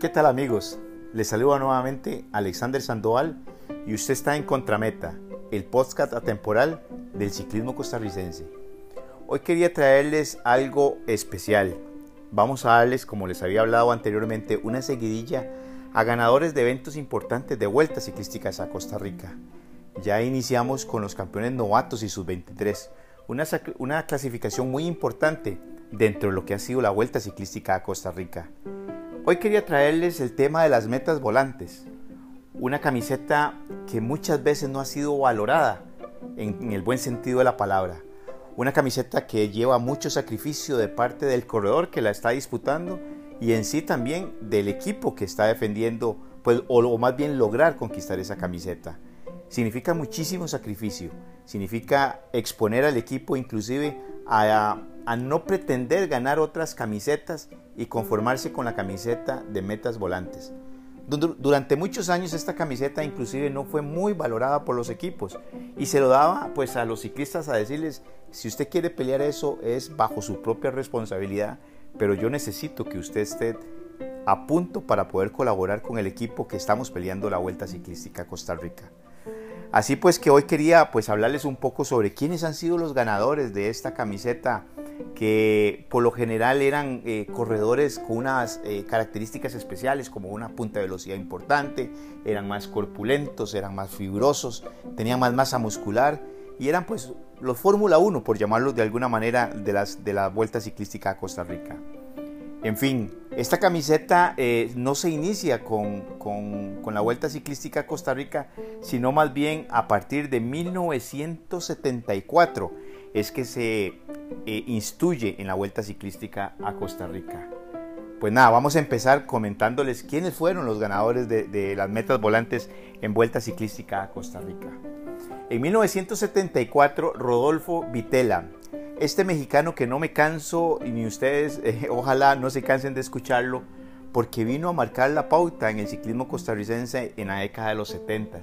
¿Qué tal amigos? Les saluda nuevamente Alexander Sandoval y usted está en Contrameta, el podcast atemporal del ciclismo costarricense. Hoy quería traerles algo especial. Vamos a darles, como les había hablado anteriormente, una seguidilla a ganadores de eventos importantes de vueltas ciclísticas a Costa Rica. Ya iniciamos con los campeones novatos y sus 23, una, una clasificación muy importante dentro de lo que ha sido la vuelta ciclística a Costa Rica. Hoy quería traerles el tema de las metas volantes, una camiseta que muchas veces no ha sido valorada en, el buen sentido de la palabra, una camiseta que lleva mucho sacrificio de parte del corredor que la está disputando y en sí también del equipo que está defendiendo, pues, o, más bien lograr conquistar esa camiseta. Significa muchísimo sacrificio, significa exponer al equipo inclusive a, a no pretender ganar otras camisetas y conformarse con la camiseta de metas volantes. Durante muchos años esta camiseta inclusive no fue muy valorada por los equipos y se lo daba pues a los ciclistas a decirles si usted quiere pelear eso es bajo su propia responsabilidad, pero yo necesito que usted esté a punto para poder colaborar con el equipo que estamos peleando la Vuelta Ciclística Costa Rica. Así pues que hoy quería pues hablarles un poco sobre quiénes han sido los ganadores de esta camiseta que por lo general eran eh, corredores con unas eh, características especiales como una punta de velocidad importante, eran más corpulentos, eran más fibrosos, tenían más masa muscular y eran pues los Fórmula 1 por llamarlos de alguna manera de, las, de la Vuelta Ciclística a Costa Rica. En fin, esta camiseta eh, no se inicia con, con, la Vuelta Ciclística a Costa Rica, sino más bien a partir de 1974 es que se eh, instruye en la Vuelta Ciclística a Costa Rica. Pues nada, vamos a empezar comentándoles quiénes fueron los ganadores de, de las metas volantes en Vuelta Ciclística a Costa Rica. En 1974, Rodolfo Vitela, este mexicano que no me canso, y ni ustedes, eh, ojalá no se cansen de escucharlo, porque vino a marcar la pauta en el ciclismo costarricense en la década de los 70.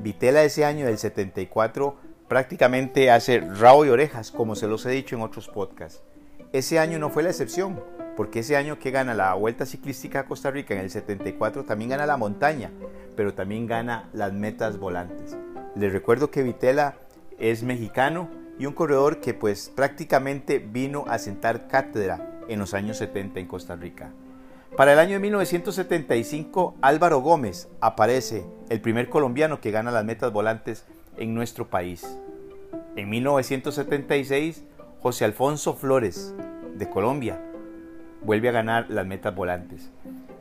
Vitela ese año del 74 prácticamente hace rabo y orejas, como se los he dicho en otros podcasts. Ese año no fue la excepción, porque ese año que gana la Vuelta Ciclística a Costa Rica en el 74 también gana la montaña, pero también gana las metas volantes. Les recuerdo que Vitela es mexicano, y un corredor que pues prácticamente vino a sentar cátedra en los años 70 en Costa Rica. Para el año de 1975, Álvaro Gómez aparece, el primer colombiano que gana las metas volantes en nuestro país. En 1976, José Alfonso Flores, de Colombia, vuelve a ganar las metas volantes.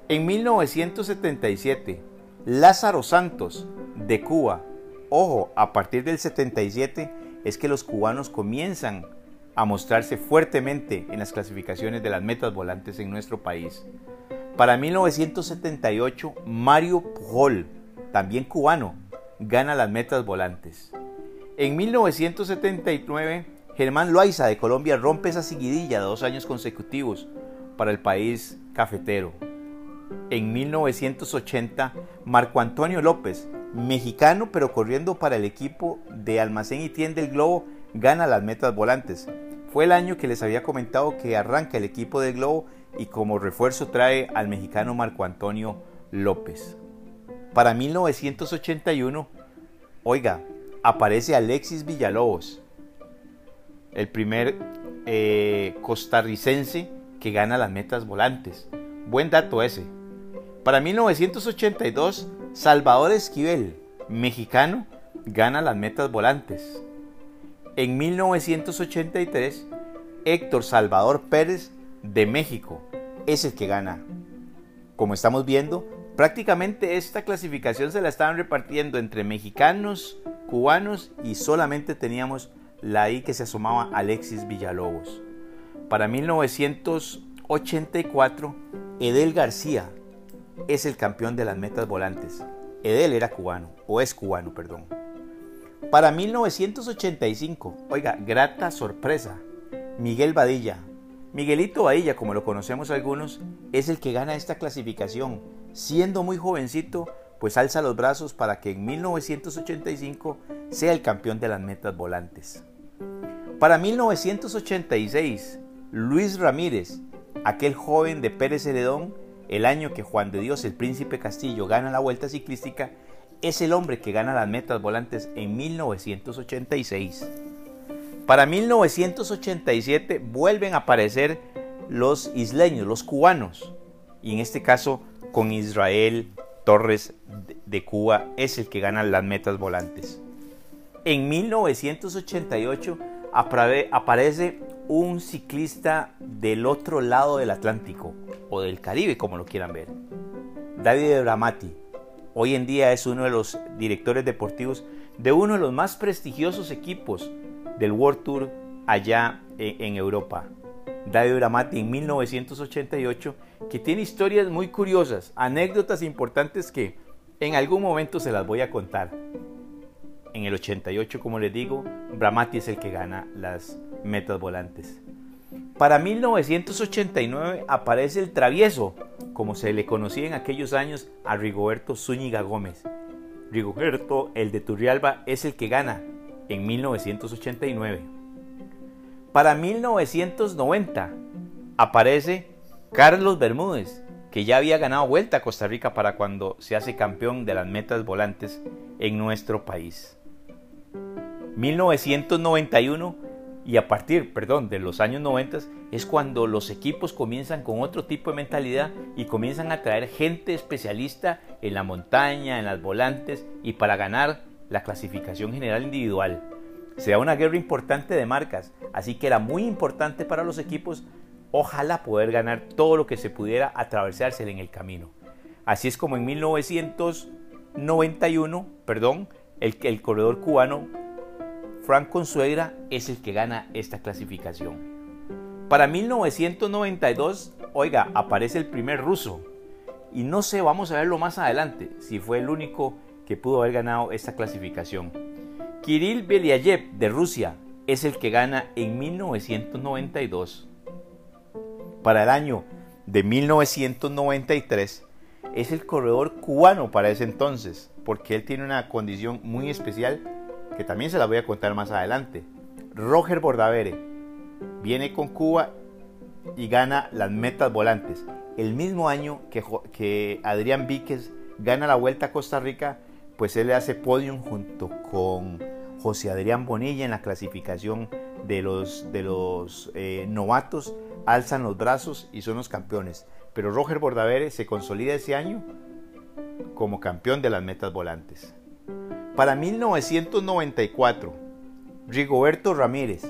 En 1977, Lázaro Santos, de Cuba, ojo, a partir del 77, es que los cubanos comienzan a mostrarse fuertemente en las clasificaciones de las metas volantes en nuestro país. Para 1978, Mario Pujol, también cubano, gana las metas volantes. En 1979, Germán Loaiza de Colombia rompe esa seguidilla de dos años consecutivos para el país cafetero. En 1980, Marco Antonio López mexicano, pero corriendo para el equipo de Almacén y Tienda del Globo, gana las metas volantes. Fue el año que les había comentado que arranca el equipo del Globo y como refuerzo trae al mexicano Marco Antonio López. Para 1981, oiga, aparece Alexis Villalobos, el primer eh, costarricense que gana las metas volantes. Buen dato ese. Para 1982 Salvador Esquivel, mexicano, gana las metas volantes. En 1983, Héctor Salvador Pérez de México es el que gana. Como estamos viendo, prácticamente esta clasificación se la estaban repartiendo entre mexicanos, cubanos y solamente teníamos la I que se asomaba Alexis Villalobos. Para 1984, Edel García es el campeón de las metas volantes. Edel era cubano, o es cubano, perdón. Para 1985, oiga, grata sorpresa, Miguel Badilla. Miguelito Badilla, como lo conocemos algunos, es el que gana esta clasificación. Siendo muy jovencito, pues alza los brazos para que en 1985 sea el campeón de las metas volantes. Para 1986, Luis Ramírez, aquel joven de Pérez Heredón, el año que Juan de Dios, el príncipe Castillo, gana la vuelta ciclística, es el hombre que gana las metas volantes en 1986. Para 1987 vuelven a aparecer los isleños, los cubanos, y en este caso con Israel Torres de Cuba es el que gana las metas volantes. En 1988 aparece un ciclista del otro lado del Atlántico o del Caribe, como lo quieran ver. David Bramati. Hoy en día es uno de los directores deportivos de uno de los más prestigiosos equipos del World Tour allá en Europa. David Bramati en 1988, que tiene historias muy curiosas, anécdotas importantes que en algún momento se las voy a contar. En el 88, como les digo, Bramati es el que gana las metas volantes. Para 1989 aparece el travieso, como se le conocía en aquellos años a Rigoberto Zúñiga Gómez. Rigoberto, el de Turrialba, es el que gana en 1989. Para 1990 aparece Carlos Bermúdez, que ya había ganado vuelta a Costa Rica para cuando se hace campeón de las metas volantes en nuestro país. 1991 y a partir, perdón, de los años 90 es cuando los equipos comienzan con otro tipo de mentalidad y comienzan a traer gente especialista en la montaña, en las volantes y para ganar la clasificación general individual. Se da una guerra importante de marcas, así que era muy importante para los equipos ojalá poder ganar todo lo que se pudiera atravesarse en el camino. Así es como en 1991, perdón, el corredor cubano Frank Consuegra es el que gana esta clasificación. Para 1992, oiga, aparece el primer ruso. Y no sé, vamos a verlo más adelante, si fue el único que pudo haber ganado esta clasificación. Kirill Belyayev de Rusia es el que gana en 1992. Para el año de 1993 es el corredor cubano para ese entonces, porque él tiene una condición muy especial que también se la voy a contar más adelante. Roger Bordavere viene con Cuba y gana las metas volantes. El mismo año que, que Adrián Víquez gana la Vuelta a Costa Rica, pues él le hace podium junto con José Adrián Bonilla en la clasificación de los, de los eh, novatos, alzan los brazos y son los campeones. Pero Roger Bordavere se consolida ese año como campeón de las metas volantes. Para 1994, Rigoberto Ramírez,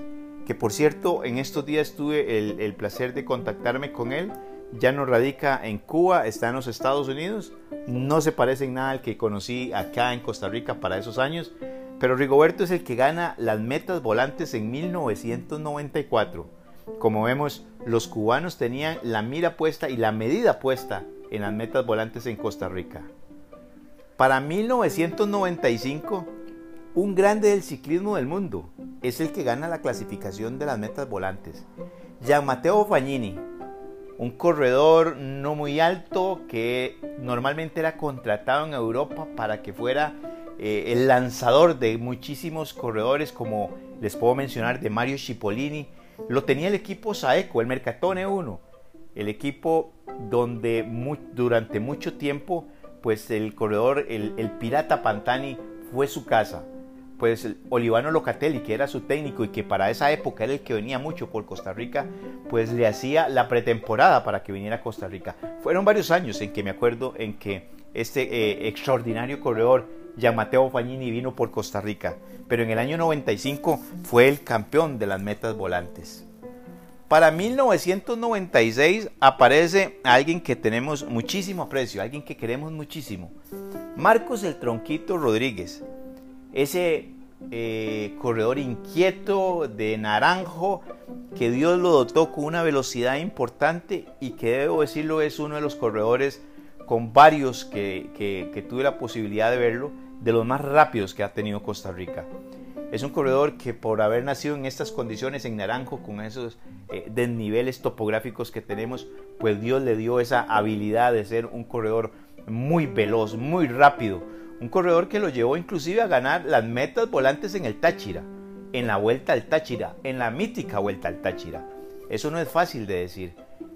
que por cierto en estos días tuve el, placer de contactarme con él, ya no radica en Cuba, está en los Estados Unidos, no se parece en nada al que conocí acá en Costa Rica para esos años, pero Rigoberto es el que gana las metas volantes en 1994. Como vemos, los cubanos tenían la mira puesta y la medida puesta en las metas volantes en Costa Rica. Para 1995, un grande del ciclismo del mundo es el que gana la clasificación de las metas volantes. Gian Matteo Fagnini, un corredor no muy alto que normalmente era contratado en Europa para que fuera eh, el lanzador de muchísimos corredores como les puedo mencionar de Mario Cipollini. Lo tenía el equipo Saeco, el Mercatone 1, el equipo donde durante mucho tiempo pues el corredor, el, pirata Pantani fue su casa. Pues Olivano Locatelli, que era su técnico y que para esa época era el que venía mucho por Costa Rica, pues le hacía la pretemporada para que viniera a Costa Rica. Fueron varios años en que me acuerdo en que este eh, extraordinario corredor, Gian Mateo Fagnini, vino por Costa Rica. Pero en el año 95 fue el campeón de las metas volantes. Para 1996 aparece alguien que tenemos muchísimo aprecio, alguien que queremos muchísimo. Marcos el Tronquito Rodríguez, ese eh, corredor inquieto de naranjo que Dios lo dotó con una velocidad importante y que debo decirlo es uno de los corredores con varios que, que tuve la posibilidad de verlo, de los más rápidos que ha tenido Costa Rica. Es un corredor que por haber nacido en estas condiciones en Naranjo, con esos eh, desniveles topográficos que tenemos, pues Dios le dio esa habilidad de ser un corredor muy veloz, muy rápido. Un corredor que lo llevó inclusive a ganar las metas volantes en el Táchira, en la vuelta al Táchira, en la mítica vuelta al Táchira. Eso no es fácil de decir.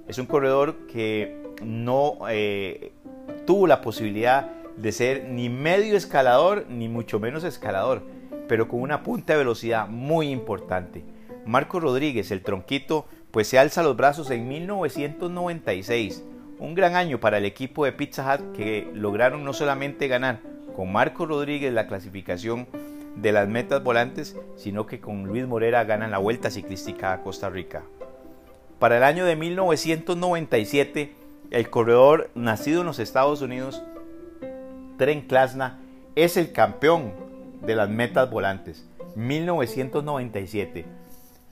Es un corredor que no eh, tuvo la posibilidad de ser ni medio escalador ni mucho menos escalador, pero con una punta de velocidad muy importante. Marco Rodríguez, el tronquito, pues se alza los brazos en 1996, un gran año para el equipo de Pizza Hut que lograron no solamente ganar con Marco Rodríguez la clasificación de las metas volantes, sino que con Luis Morera ganan la Vuelta Ciclística a Costa Rica. Para el año de 1997, el corredor nacido en los Estados Unidos, Tren Klasna, es el campeón de las metas volantes. 1997.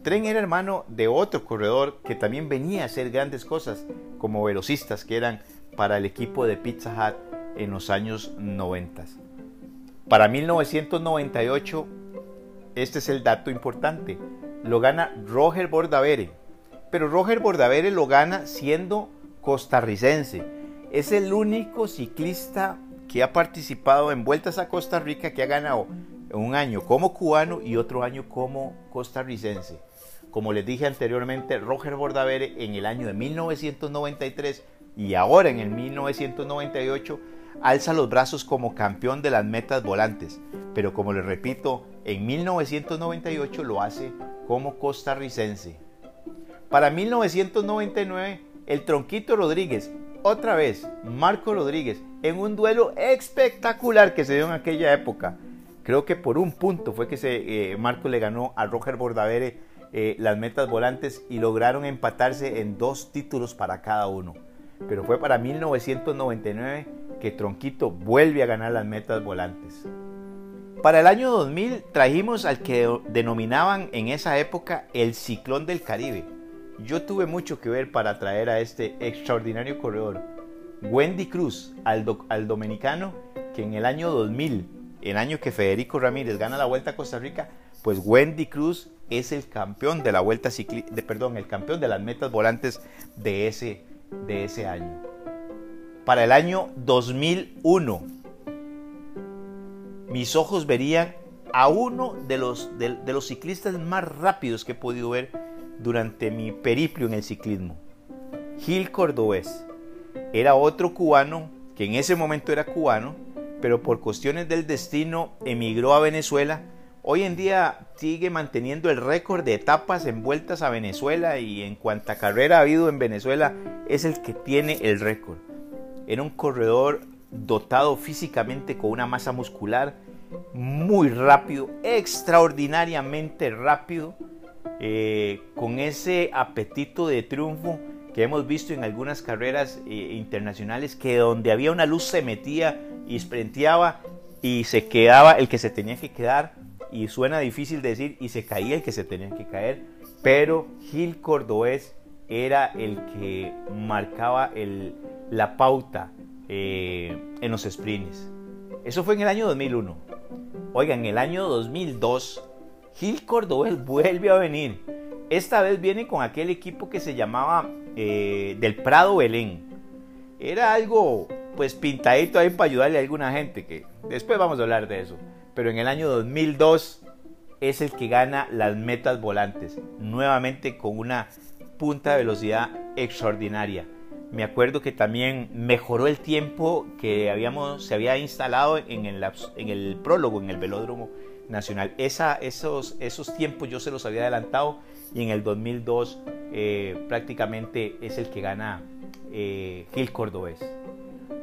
Tren era hermano de otro corredor que también venía a hacer grandes cosas como velocistas que eran para el equipo de Pizza Hut en los años 90. Para 1998, este es el dato importante, lo gana Roger Bordavere, pero Roger Bordavere lo gana siendo costarricense. Es el único ciclista que ha participado en vueltas a Costa Rica que ha ganado un año como cubano y otro año como costarricense. Como les dije anteriormente, Roger Bordavere en el año de 1993 y ahora en el 1998 alza los brazos como campeón de las metas volantes, pero como les repito, en 1998 lo hace como costarricense. Para 1999, el Tronquito Rodríguez, otra vez, Marco Rodríguez, en un duelo espectacular que se dio en aquella época. Creo que por un punto fue que eh, Marco le ganó a Roger Bordavere eh, las metas volantes y lograron empatarse en dos títulos para cada uno. Pero fue para 1999 que Tronquito vuelve a ganar las metas volantes. Para el año 2000 trajimos al que denominaban en esa época el ciclón del Caribe. Yo tuve mucho que ver para traer a este extraordinario corredor, Wendy Cruz, al, dominicano, que en el año 2000, el año que Federico Ramírez gana la Vuelta a Costa Rica, pues Wendy Cruz es el campeón de la Vuelta de, perdón, el campeón de las metas volantes de ese, de ese año para el año 2001. Mis ojos verían a uno de los, de, los ciclistas más rápidos que he podido ver durante mi periplo en el ciclismo. Gil Cordobés. Era otro cubano que en ese momento era cubano, pero por cuestiones del destino emigró a Venezuela. Hoy en día sigue manteniendo el récord de etapas en vueltas a Venezuela y en cuanta carrera ha habido en Venezuela es el que tiene el récord. Era un corredor dotado físicamente con una masa muscular muy rápido, extraordinariamente rápido, eh, con ese apetito de triunfo que hemos visto en algunas carreras eh, internacionales, que donde había una luz se metía y sprinteaba y se quedaba el que se tenía que quedar, y suena difícil decir, y se caía el que se tenía que caer, pero Gil Cordobés era el que marcaba el, la pauta eh, en los sprints. Eso fue en el año 2001. Oigan, en el año 2002, Gil Cordobés vuelve a venir. Esta vez viene con aquel equipo que se llamaba eh, del Prado Belén. Era algo pues pintadito ahí para ayudarle a alguna gente, que después vamos a hablar de eso. Pero en el año 2002 es el que gana las metas volantes, nuevamente con una punta de velocidad extraordinaria. Me acuerdo que también mejoró el tiempo que habíamos, se había instalado en el, prólogo, en el velódromo nacional. Esos, esos tiempos yo se los había adelantado y en el 2002 eh, prácticamente es el que gana eh, Gil Cordobés.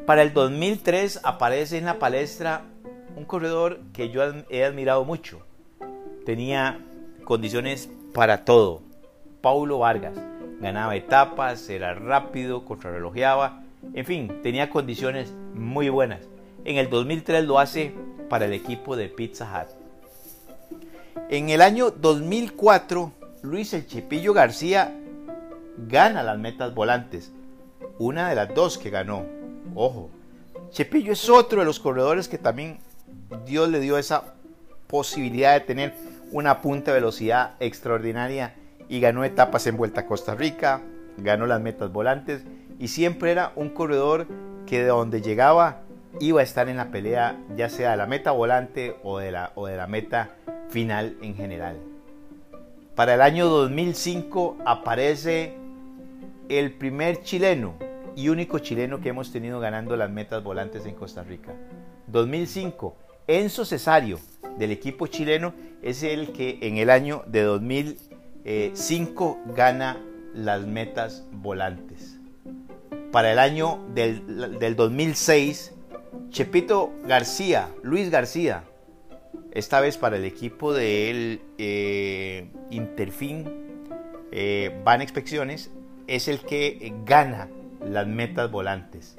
Para el 2003 aparece en la palestra un corredor que yo he admirado mucho. Tenía condiciones para todo. Paulo Vargas ganaba etapas, era rápido, contrarrelojeaba, en fin, tenía condiciones muy buenas. En el 2003 lo hace para el equipo de Pizza Hut. En el año 2004, Luis El Chepillo García gana las metas volantes. Una de las dos que ganó. Ojo, Chepillo es otro de los corredores que también Dios le dio esa posibilidad de tener una punta de velocidad extraordinaria y ganó etapas en Vuelta a Costa Rica, ganó las metas volantes y siempre era un corredor que de donde llegaba iba a estar en la pelea, ya sea de la meta volante o de la, o de la meta final en general. Para el año 2005 aparece el primer chileno y único chileno que hemos tenido ganando las metas volantes en Costa Rica. 2005, Enzo Cesario del equipo chileno es el que en el año de 2005 gana las metas volantes. Para el año del, 2006, Chepito García, Luis García, esta vez para el equipo del eh, Interfin eh, Van Expecciones, es el que gana las metas volantes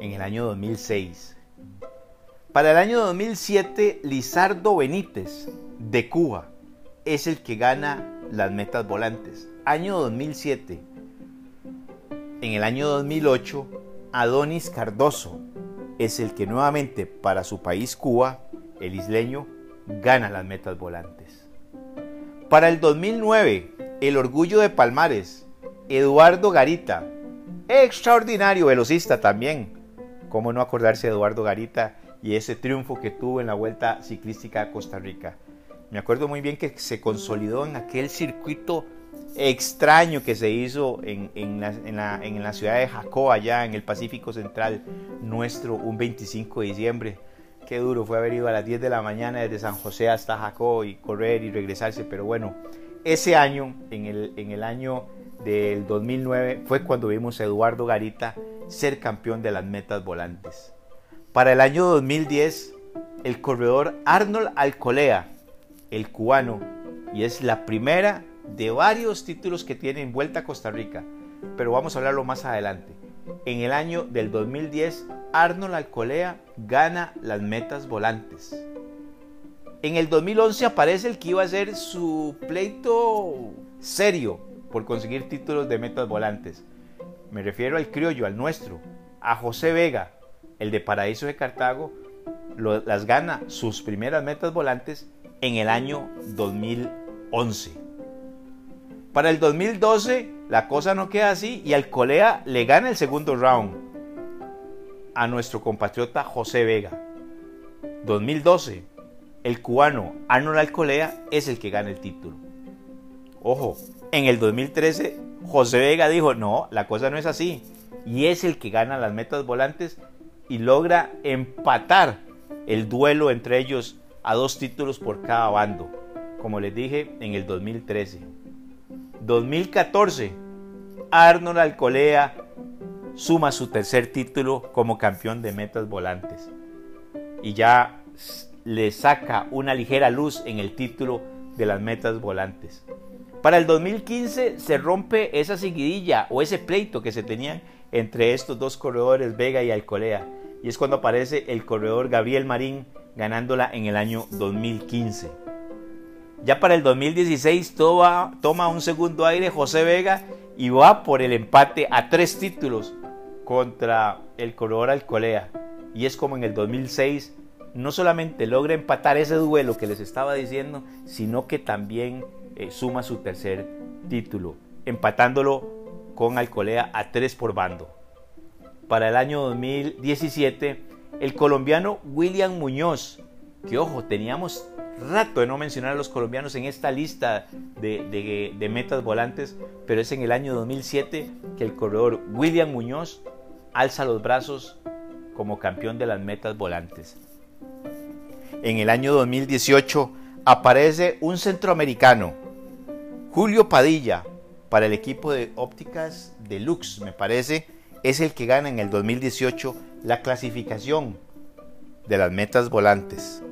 en el año 2006. Para el año 2007, Lizardo Benítez de Cuba es el que gana las metas volantes. Año 2007. En el año 2008, Adonis Cardoso es el que nuevamente para su país Cuba, el isleño, gana las metas volantes. Para el 2009, el orgullo de Palmares, Eduardo Garita, extraordinario velocista también. ¿Cómo no acordarse de Eduardo Garita y ese triunfo que tuvo en la Vuelta Ciclística a Costa Rica? Me acuerdo muy bien que se consolidó en aquel circuito extraño que se hizo en, la, ciudad de Jacó, allá en el Pacífico Central, nuestro, un 25 de diciembre. Qué duro fue haber ido a las 10 de la mañana desde San José hasta Jacó y correr y regresarse, pero bueno, ese año, en el, en el año del 2009 fue cuando vimos a Eduardo Garita ser campeón de las metas volantes. Para el año 2010, el corredor Arnold Alcolea, el cubano, y es la primera de varios títulos que tiene en Vuelta a Costa Rica, pero vamos a hablarlo más adelante. En el año del 2010, Arnold Alcolea gana las metas volantes. En el 2011 aparece el que iba a ser su pleito serio por conseguir títulos de metas volantes. Me refiero al criollo, al nuestro, a José Vega, el de Paraíso de Cartago, las gana sus primeras metas volantes en el año 2011. Para el 2012 la cosa no queda así y Alcolea le gana el segundo round a nuestro compatriota José Vega. 2012, el cubano Arnold Alcolea es el que gana el título. Ojo, en el 2013, José Vega dijo, no, la cosa no es así. Y es el que gana las metas volantes y logra empatar el duelo entre ellos a dos títulos por cada bando, como les dije en el 2013. 2014, Arnold Alcolea suma su tercer título como campeón de metas volantes y ya le saca una ligera luz en el título de las metas volantes. Para el 2015 se rompe esa seguidilla o ese pleito que se tenía entre estos dos corredores, Vega y Alcolea. Y es cuando aparece el corredor Gabriel Marín ganándola en el año 2015. Ya para el 2016 toma, un segundo aire José Vega y va por el empate a tres títulos contra el corredor Alcolea. Y es como en el 2006 no solamente logra empatar ese duelo que les estaba diciendo, sino que también eh, suma su tercer título, empatándolo con Alcolea a tres por bando. Para el año 2017, el colombiano William Muñoz, que ojo, teníamos rato de no mencionar a los colombianos en esta lista de, metas volantes, pero es en el año 2007 que el corredor William Muñoz alza los brazos como campeón de las metas volantes. En el año 2018 aparece un centroamericano, Julio Padilla, para el equipo de ópticas Deluxe, me parece, es el que gana en el 2018 la clasificación de las metas volantes.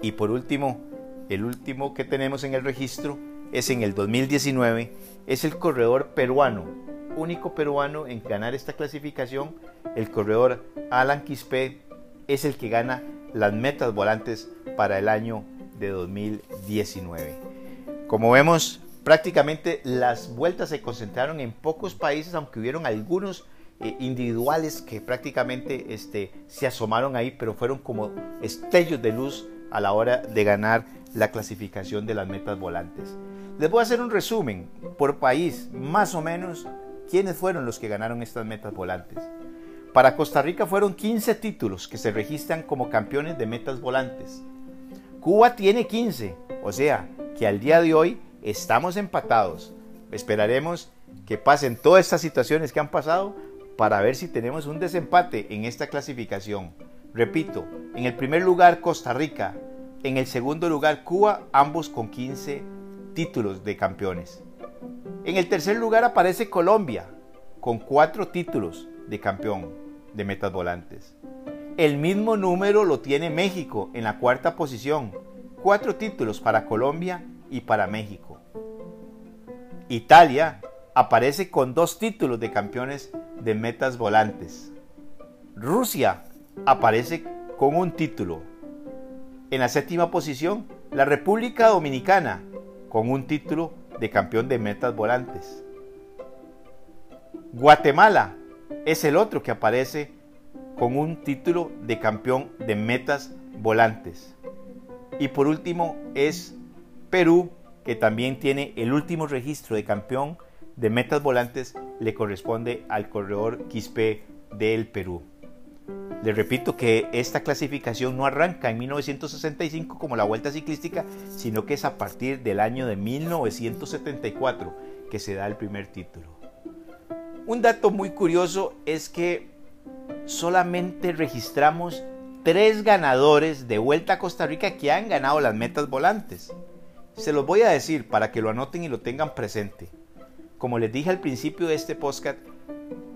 Y por último, el último que tenemos en el registro es en el 2019, es el corredor peruano, único peruano en ganar esta clasificación, el corredor Alan Quispe es el que gana las metas volantes para el año de 2019. Como vemos, prácticamente las vueltas se concentraron en pocos países, aunque hubieron algunos eh, individuales que prácticamente este, se asomaron ahí, pero fueron como estellos de luz a la hora de ganar la clasificación de las metas volantes. Les voy a hacer un resumen por país, más o menos, quiénes fueron los que ganaron estas metas volantes. Para Costa Rica fueron 15 títulos que se registran como campeones de metas volantes. Cuba tiene 15, o sea que al día de hoy estamos empatados. Esperaremos que pasen todas estas situaciones que han pasado para ver si tenemos un desempate en esta clasificación. Repito, en el primer lugar Costa Rica, en el segundo lugar Cuba, ambos con 15 títulos de campeones. En el tercer lugar aparece Colombia, con 4 títulos de campeón de metas volantes. El mismo número lo tiene México en la cuarta posición, 4 títulos para Colombia y para México. Italia aparece con dos títulos de campeones de metas volantes. Rusia aparece con un título. En la séptima posición, la República Dominicana con un título de campeón de metas volantes. Guatemala es el otro que aparece con un título de campeón de metas volantes. Y por último es Perú, que también tiene el último registro de campeón de metas volantes, le corresponde al corredor Quispe del Perú. Les repito que esta clasificación no arranca en 1965 como la Vuelta Ciclística, sino que es a partir del año de 1974 que se da el primer título. Un dato muy curioso es que solamente registramos tres ganadores de Vuelta a Costa Rica que han ganado las metas volantes. Se los voy a decir para que lo anoten y lo tengan presente. Como les dije al principio de este podcast,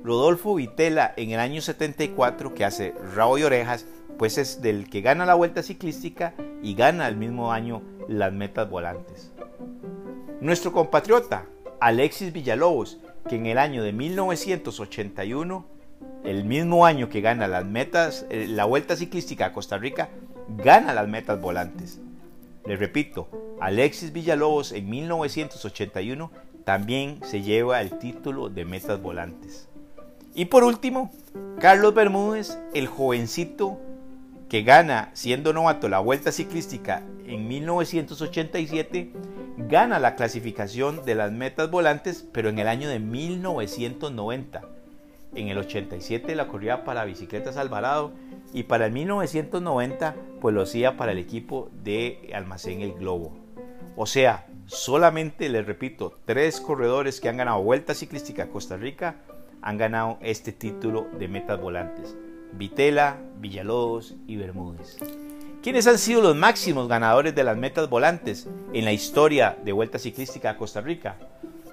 Rodolfo Vitela en el año 74, que hace rabo y orejas, pues es del que gana la vuelta ciclística y gana el mismo año las metas volantes. Nuestro compatriota Alexis Villalobos, que en el año de 1981, el mismo año que gana las metas, eh, la vuelta ciclística a Costa Rica, gana las metas volantes. Les repito, Alexis Villalobos en 1981 también se lleva el título de metas volantes. Y por último, Carlos Bermúdez, el jovencito que gana siendo novato la Vuelta Ciclística en 1987, gana la clasificación de las metas volantes, pero en el año de 1990. En el 87 la corría para Bicicletas Alvarado y para el 1990 pues lo hacía para el equipo de Almacén El Globo. O sea, solamente les repito, tres corredores que han ganado Vuelta Ciclística a Costa Rica han ganado este título de metas volantes. Vitela, Villalobos y Bermúdez. ¿Quiénes han sido los máximos ganadores de las metas volantes en la historia de Vuelta Ciclística a Costa Rica?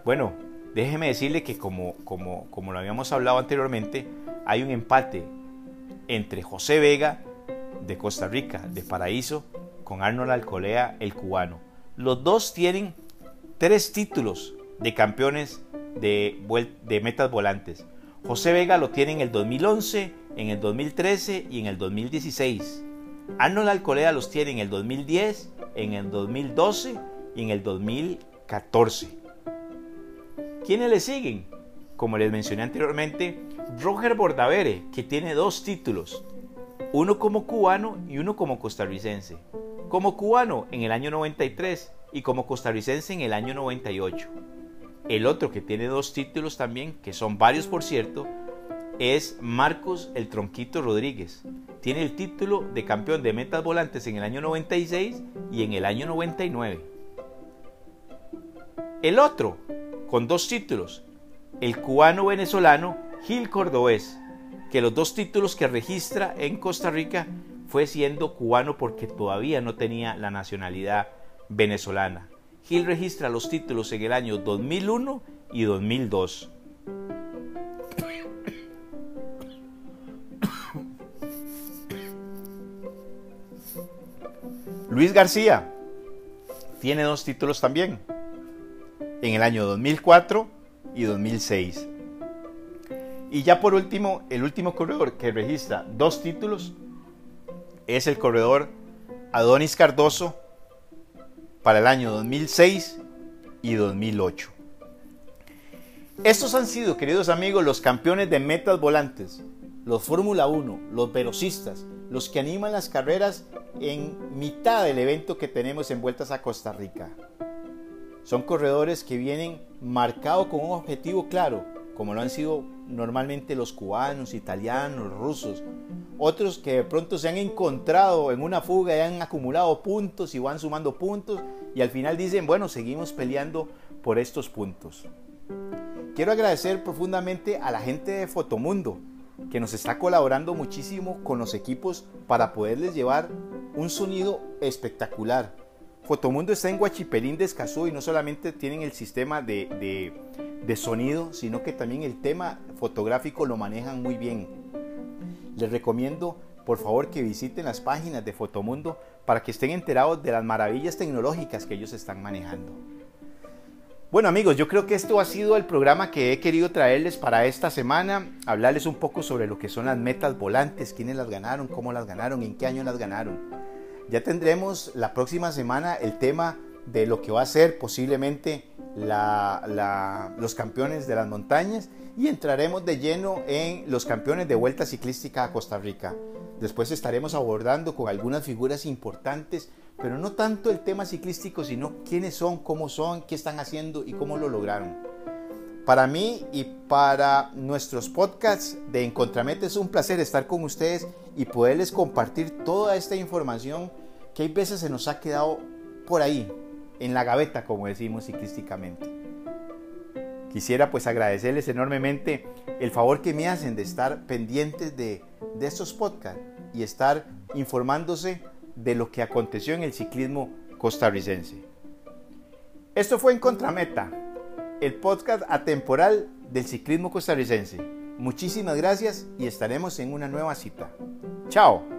Bueno, déjeme decirle que como, como, como lo habíamos hablado anteriormente, hay un empate entre José Vega de Costa Rica, de Paraíso, con Arnold Alcolea, el cubano. Los dos tienen tres títulos de campeones de, metas volantes. José Vega lo tiene en el 2011, en el 2013 y en el 2016. Arnold Alcolea los tiene en el 2010, en el 2012 y en el 2014. ¿Quiénes le siguen? Como les mencioné anteriormente, Roger Bordavere, que tiene dos títulos, uno como cubano y uno como costarricense. Como cubano en el año 93 y como costarricense en el año 98. El otro que tiene dos títulos también, que son varios por cierto, es Marcos el Tronquito Rodríguez. Tiene el título de campeón de metas volantes en el año 96 y en el año 99. El otro, con dos títulos, el cubano venezolano Gil Cordobés, que los dos títulos que registra en Costa Rica fue siendo cubano porque todavía no tenía la nacionalidad venezolana. Gil registra los títulos en el año 2001 y 2002. Luis García tiene dos títulos también, en el año 2004 y 2006. Y ya por último, el último corredor que registra dos títulos es el corredor Adonis Cardoso para el año 2006 y 2008. Estos han sido, queridos amigos, los campeones de metas volantes, los Fórmula 1, los velocistas, los que animan las carreras en mitad del evento que tenemos en Vueltas a Costa Rica. Son corredores que vienen marcados con un objetivo claro, como lo han sido normalmente los cubanos, italianos, rusos, otros que de pronto se han encontrado en una fuga y han acumulado puntos y van sumando puntos y al final dicen, bueno, seguimos peleando por estos puntos. quiero agradecer profundamente a la gente de Fotomundo, que nos está colaborando muchísimo con los equipos para poderles llevar un sonido espectacular. Fotomundo está en Guachiperín de Escazú y no solamente tienen el sistema de, de sonido, sino que también el tema fotográfico lo manejan muy bien. Les recomiendo por favor que visiten las páginas de Fotomundo para que estén enterados de las maravillas tecnológicas que ellos están manejando. Bueno amigos, yo creo que esto ha sido el programa que he querido traerles para esta semana, hablarles un poco sobre lo que son las metas volantes, quiénes las ganaron, cómo las ganaron, en qué año las ganaron. Ya tendremos la próxima semana el tema de lo que va a ser posiblemente los campeones de las montañas y entraremos de lleno en los campeones de vuelta ciclística a Costa Rica. Después estaremos abordando con algunas figuras importantes pero no tanto el tema ciclístico, sino quiénes son, cómo son, qué están haciendo y cómo lo lograron. Para mí y para nuestros podcasts de Encontramete es un placer estar con ustedes y poderles compartir toda esta información que hay veces se nos ha quedado por ahí, en la gaveta, como decimos ciclísticamente. Quisiera pues agradecerles enormemente el favor que me hacen de estar pendientes de, de estos podcasts y estar informándose de lo que aconteció en el ciclismo costarricense. Esto fue en Contrameta, el podcast atemporal del ciclismo costarricense. Muchísimas gracias y estaremos en una nueva cita. Chao.